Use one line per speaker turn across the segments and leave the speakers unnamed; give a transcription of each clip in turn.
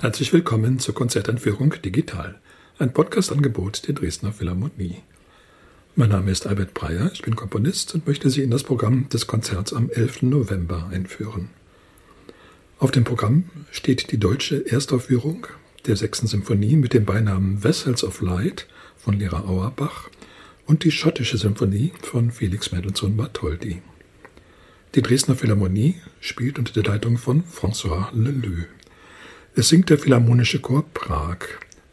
Herzlich willkommen zur Konzerteinführung Digital, ein Podcast-Angebot der Dresdner Philharmonie. Mein Name ist Albert Breyer, ich bin Komponist und möchte Sie in das Programm des Konzerts am 11. November einführen. Auf dem Programm steht die deutsche Erstaufführung der sechsten Symphonie mit dem Beinamen Vessels of Light von Lehrer Auerbach und die schottische Symphonie von Felix Mendelssohn Bartholdy. Die Dresdner Philharmonie spielt unter der Leitung von François Leleu. Es singt der Philharmonische Chor Prag.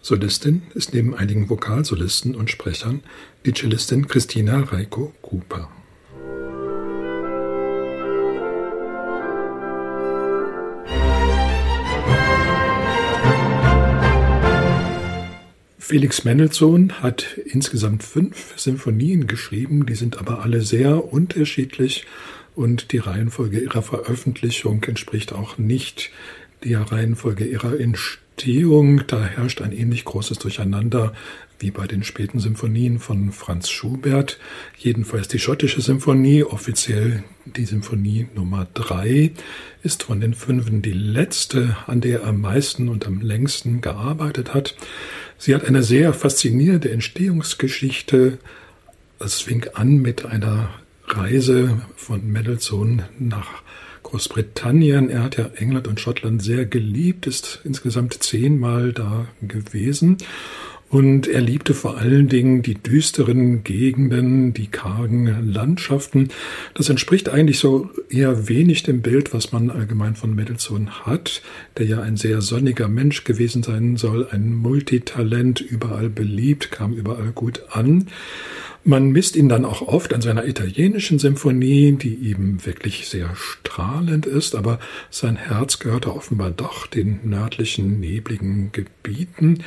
Solistin ist neben einigen Vokalsolisten und Sprechern die Cellistin Christina Reiko Cooper. Felix Mendelssohn hat insgesamt fünf Sinfonien geschrieben, die sind aber alle sehr unterschiedlich und die Reihenfolge ihrer Veröffentlichung entspricht auch nicht der Reihenfolge ihrer Entstehung. Da herrscht ein ähnlich großes Durcheinander wie bei den späten Symphonien von Franz Schubert. Jedenfalls die schottische Symphonie, offiziell die Symphonie Nummer drei, ist von den Fünfen die letzte, an der er am meisten und am längsten gearbeitet hat. Sie hat eine sehr faszinierende Entstehungsgeschichte. Es fing an mit einer Reise von Mendelssohn nach Großbritannien. Er hat ja England und Schottland sehr geliebt, ist insgesamt zehnmal da gewesen. Und er liebte vor allen Dingen die düsteren Gegenden, die kargen Landschaften. Das entspricht eigentlich so eher wenig dem Bild, was man allgemein von Mendelssohn hat, der ja ein sehr sonniger Mensch gewesen sein soll, ein Multitalent, überall beliebt, kam überall gut an. Man misst ihn dann auch oft an seiner italienischen Symphonie, die eben wirklich sehr strahlend ist, aber sein Herz gehörte offenbar doch den nördlichen, nebligen Gebieten.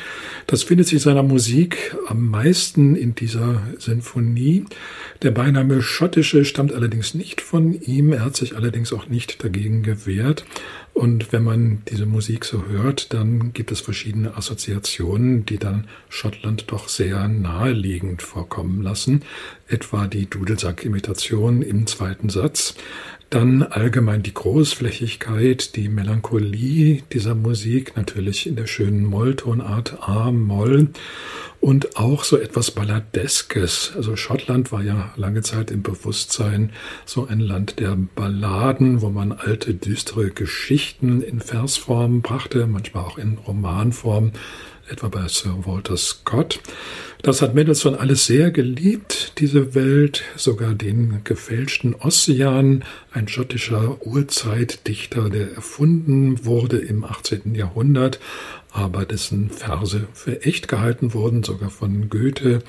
Das findet sich seiner Musik am meisten in dieser Sinfonie. Der Beiname Schottische stammt allerdings nicht von ihm, er hat sich allerdings auch nicht dagegen gewehrt. Und wenn man diese Musik so hört, dann gibt es verschiedene Assoziationen, die dann Schottland doch sehr naheliegend vorkommen lassen. Etwa die Dudelsack-Imitation im zweiten Satz. Dann allgemein die Großflächigkeit, die Melancholie dieser Musik, natürlich in der schönen Molltonart A-Moll und auch so etwas Balladeskes. Also Schottland war ja lange Zeit im Bewusstsein so ein Land der Balladen, wo man alte, düstere Geschichten in Versform brachte, manchmal auch in Romanform, etwa bei Sir Walter Scott. Das hat Mendelssohn alles sehr geliebt, diese Welt, sogar den gefälschten Ossian, ein schottischer Urzeitdichter, der erfunden wurde im 18. Jahrhundert, aber dessen Verse für echt gehalten wurden, sogar von Goethe.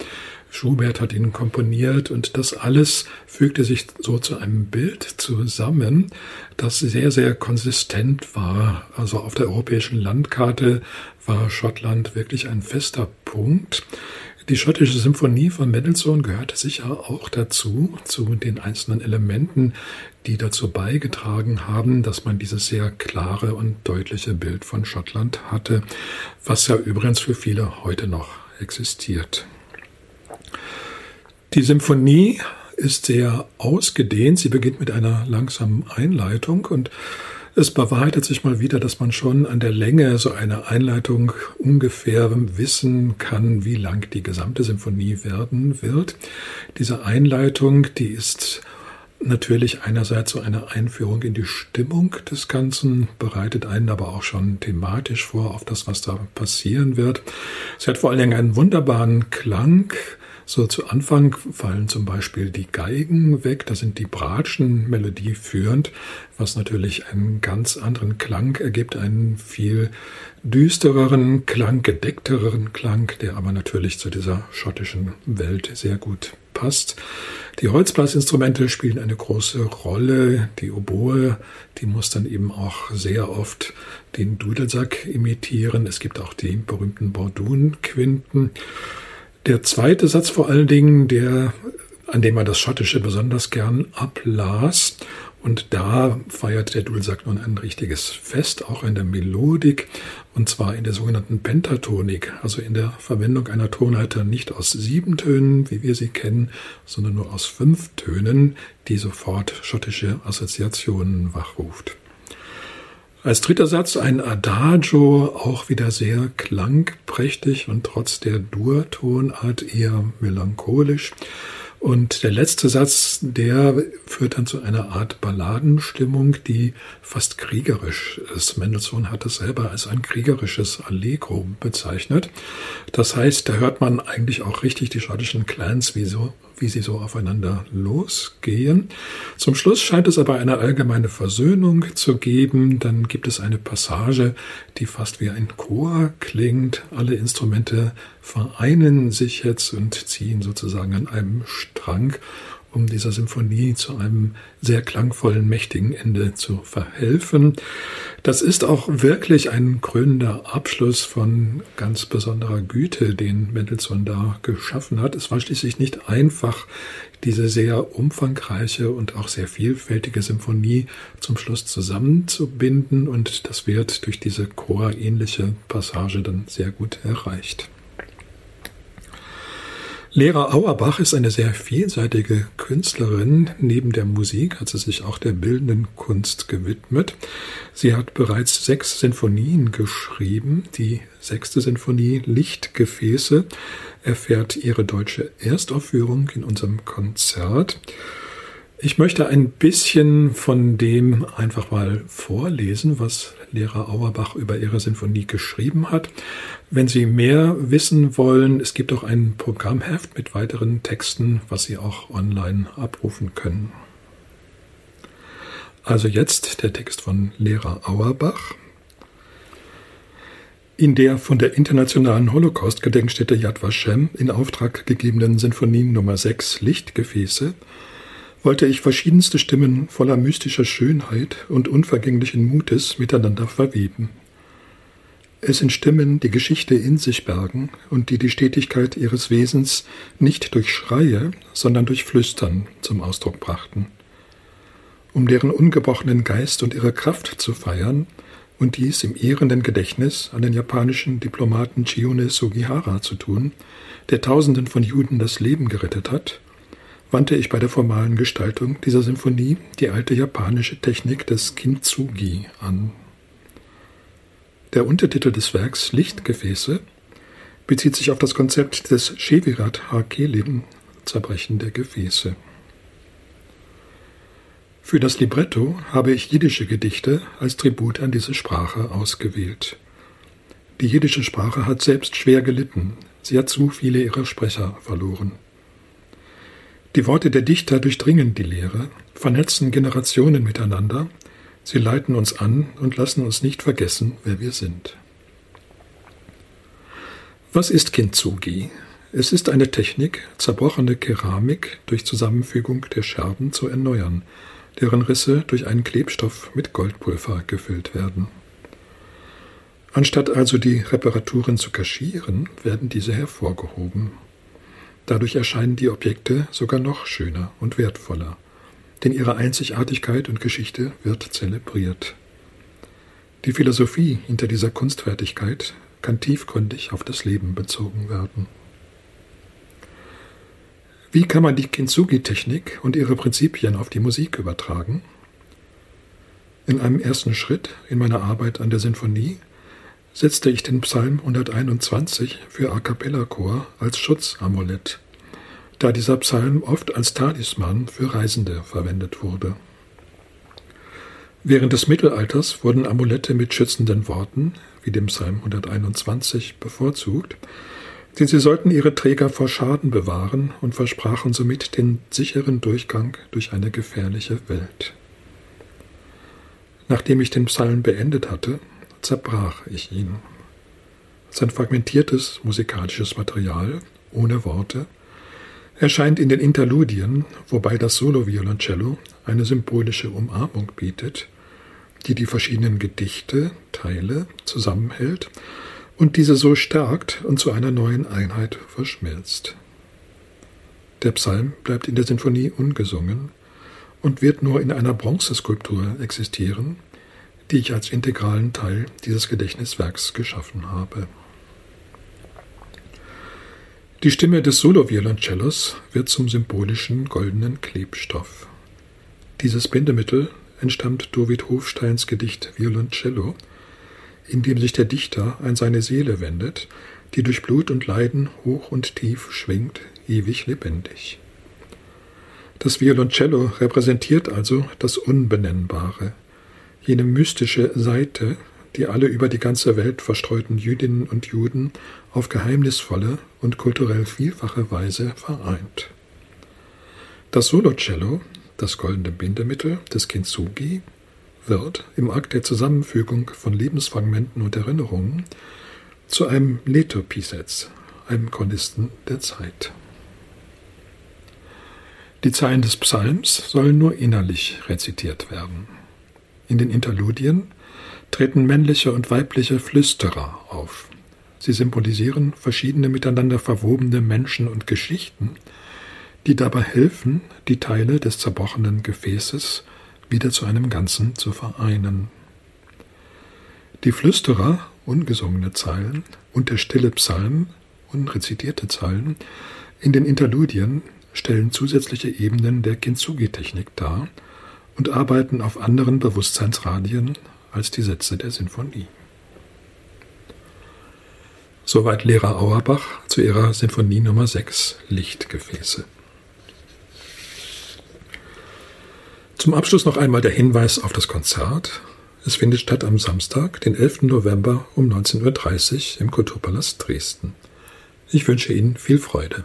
Schubert hat ihn komponiert und das alles fügte sich so zu einem Bild zusammen, das sehr, sehr konsistent war. Also auf der europäischen Landkarte war Schottland wirklich ein fester Punkt. Die schottische Symphonie von Mendelssohn gehörte sicher auch dazu, zu den einzelnen Elementen, die dazu beigetragen haben, dass man dieses sehr klare und deutliche Bild von Schottland hatte, was ja übrigens für viele heute noch existiert. Die Symphonie ist sehr ausgedehnt. Sie beginnt mit einer langsamen Einleitung und es bewahrheitet sich mal wieder, dass man schon an der Länge so einer Einleitung ungefähr wissen kann, wie lang die gesamte Symphonie werden wird. Diese Einleitung, die ist natürlich einerseits so eine Einführung in die Stimmung des Ganzen, bereitet einen aber auch schon thematisch vor auf das, was da passieren wird. Sie hat vor allen Dingen einen wunderbaren Klang, so zu Anfang fallen zum Beispiel die Geigen weg, da sind die Bratschen melodieführend, was natürlich einen ganz anderen Klang ergibt, einen viel düstereren Klang, gedecktereren Klang, der aber natürlich zu dieser schottischen Welt sehr gut passt. Die Holzblasinstrumente spielen eine große Rolle. Die Oboe, die muss dann eben auch sehr oft den Dudelsack imitieren. Es gibt auch die berühmten Bordun-Quinten. Der zweite Satz vor allen Dingen, der, an dem man das Schottische besonders gern ablas, und da feiert der Dulsack nun ein richtiges Fest, auch in der Melodik, und zwar in der sogenannten Pentatonik, also in der Verwendung einer Tonleiter nicht aus sieben Tönen, wie wir sie kennen, sondern nur aus fünf Tönen, die sofort schottische Assoziationen wachruft. Als dritter Satz ein Adagio, auch wieder sehr klangprächtig und trotz der Dur-Tonart eher melancholisch. Und der letzte Satz, der führt dann zu einer Art Balladenstimmung, die fast kriegerisch ist. Mendelssohn hat es selber als ein kriegerisches Allegro bezeichnet. Das heißt, da hört man eigentlich auch richtig die schottischen Clans, wie so wie sie so aufeinander losgehen. Zum Schluss scheint es aber eine allgemeine Versöhnung zu geben. Dann gibt es eine Passage, die fast wie ein Chor klingt. Alle Instrumente vereinen sich jetzt und ziehen sozusagen an einem Strang um dieser Symphonie zu einem sehr klangvollen, mächtigen Ende zu verhelfen. Das ist auch wirklich ein krönender Abschluss von ganz besonderer Güte, den Mendelssohn da geschaffen hat. Es war schließlich nicht einfach, diese sehr umfangreiche und auch sehr vielfältige Symphonie zum Schluss zusammenzubinden und das wird durch diese chorähnliche Passage dann sehr gut erreicht. Lehrer Auerbach ist eine sehr vielseitige Künstlerin. Neben der Musik hat sie sich auch der bildenden Kunst gewidmet. Sie hat bereits sechs Sinfonien geschrieben. Die sechste Sinfonie Lichtgefäße erfährt ihre deutsche Erstaufführung in unserem Konzert. Ich möchte ein bisschen von dem einfach mal vorlesen, was Lehrer Auerbach über ihre Sinfonie geschrieben hat. Wenn Sie mehr wissen wollen, es gibt auch ein Programmheft mit weiteren Texten, was Sie auch online abrufen können. Also jetzt der Text von Lehrer Auerbach. In der von der Internationalen Holocaust-Gedenkstätte Yad Vashem in Auftrag gegebenen Sinfonie Nummer 6 Lichtgefäße wollte ich verschiedenste Stimmen voller mystischer Schönheit und unvergänglichen Mutes miteinander verweben. Es sind Stimmen, die Geschichte in sich bergen und die die Stetigkeit ihres Wesens nicht durch Schreie, sondern durch Flüstern zum Ausdruck brachten. Um deren ungebrochenen Geist und ihre Kraft zu feiern und dies im ehrenden Gedächtnis an den japanischen Diplomaten Chiune Sugihara zu tun, der Tausenden von Juden das Leben gerettet hat wandte ich bei der formalen Gestaltung dieser Symphonie die alte japanische Technik des Kintsugi an. Der Untertitel des Werks Lichtgefäße bezieht sich auf das Konzept des Shevirat Hakelim, Zerbrechen der Gefäße. Für das Libretto habe ich jiddische Gedichte als Tribut an diese Sprache ausgewählt. Die jiddische Sprache hat selbst schwer gelitten, sie hat zu viele ihrer Sprecher verloren. Die Worte der Dichter durchdringen die Lehre, vernetzen Generationen miteinander, sie leiten uns an und lassen uns nicht vergessen, wer wir sind. Was ist Kintsugi? Es ist eine Technik, zerbrochene Keramik durch Zusammenfügung der Scherben zu erneuern, deren Risse durch einen Klebstoff mit Goldpulver gefüllt werden. Anstatt also die Reparaturen zu kaschieren, werden diese hervorgehoben. Dadurch erscheinen die Objekte sogar noch schöner und wertvoller, denn ihre Einzigartigkeit und Geschichte wird zelebriert. Die Philosophie hinter dieser Kunstfertigkeit kann tiefgründig auf das Leben bezogen werden. Wie kann man die Kintsugi-Technik und ihre Prinzipien auf die Musik übertragen? In einem ersten Schritt in meiner Arbeit an der Sinfonie setzte ich den Psalm 121 für A cappella Chor als Schutzamulett, da dieser Psalm oft als Talisman für Reisende verwendet wurde. Während des Mittelalters wurden Amulette mit schützenden Worten, wie dem Psalm 121, bevorzugt, denn sie sollten ihre Träger vor Schaden bewahren und versprachen somit den sicheren Durchgang durch eine gefährliche Welt. Nachdem ich den Psalm beendet hatte, zerbrach ich ihn. Sein fragmentiertes musikalisches Material, ohne Worte, erscheint in den Interludien, wobei das Solo-Violoncello eine symbolische Umarmung bietet, die die verschiedenen Gedichte, Teile zusammenhält und diese so stärkt und zu einer neuen Einheit verschmilzt. Der Psalm bleibt in der Sinfonie ungesungen und wird nur in einer Bronzeskulptur existieren, die ich als integralen Teil dieses Gedächtniswerks geschaffen habe. Die Stimme des Solo-Violoncellos wird zum symbolischen goldenen Klebstoff. Dieses Bindemittel entstammt David Hofsteins Gedicht Violoncello, in dem sich der Dichter an seine Seele wendet, die durch Blut und Leiden hoch und tief schwingt, ewig lebendig. Das Violoncello repräsentiert also das Unbenennbare, jene mystische Seite, die alle über die ganze Welt verstreuten Jüdinnen und Juden auf geheimnisvolle und kulturell vielfache Weise vereint. Das Solocello, das goldene Bindemittel des Kintsugi, wird im Akt der Zusammenfügung von Lebensfragmenten und Erinnerungen zu einem Letopisez, einem Chronisten der Zeit. Die Zeilen des Psalms sollen nur innerlich rezitiert werden. In den Interludien treten männliche und weibliche Flüsterer auf. Sie symbolisieren verschiedene miteinander verwobene Menschen und Geschichten, die dabei helfen, die Teile des zerbrochenen Gefäßes wieder zu einem Ganzen zu vereinen. Die Flüsterer, ungesungene Zeilen, und der stille Psalm, unrezitierte Zeilen, in den Interludien stellen zusätzliche Ebenen der Kintsugi-Technik dar und arbeiten auf anderen Bewusstseinsradien als die Sätze der Sinfonie. Soweit Lehrer Auerbach zu ihrer Sinfonie Nummer 6 Lichtgefäße. Zum Abschluss noch einmal der Hinweis auf das Konzert. Es findet statt am Samstag, den 11. November um 19.30 Uhr im Kulturpalast Dresden. Ich wünsche Ihnen viel Freude.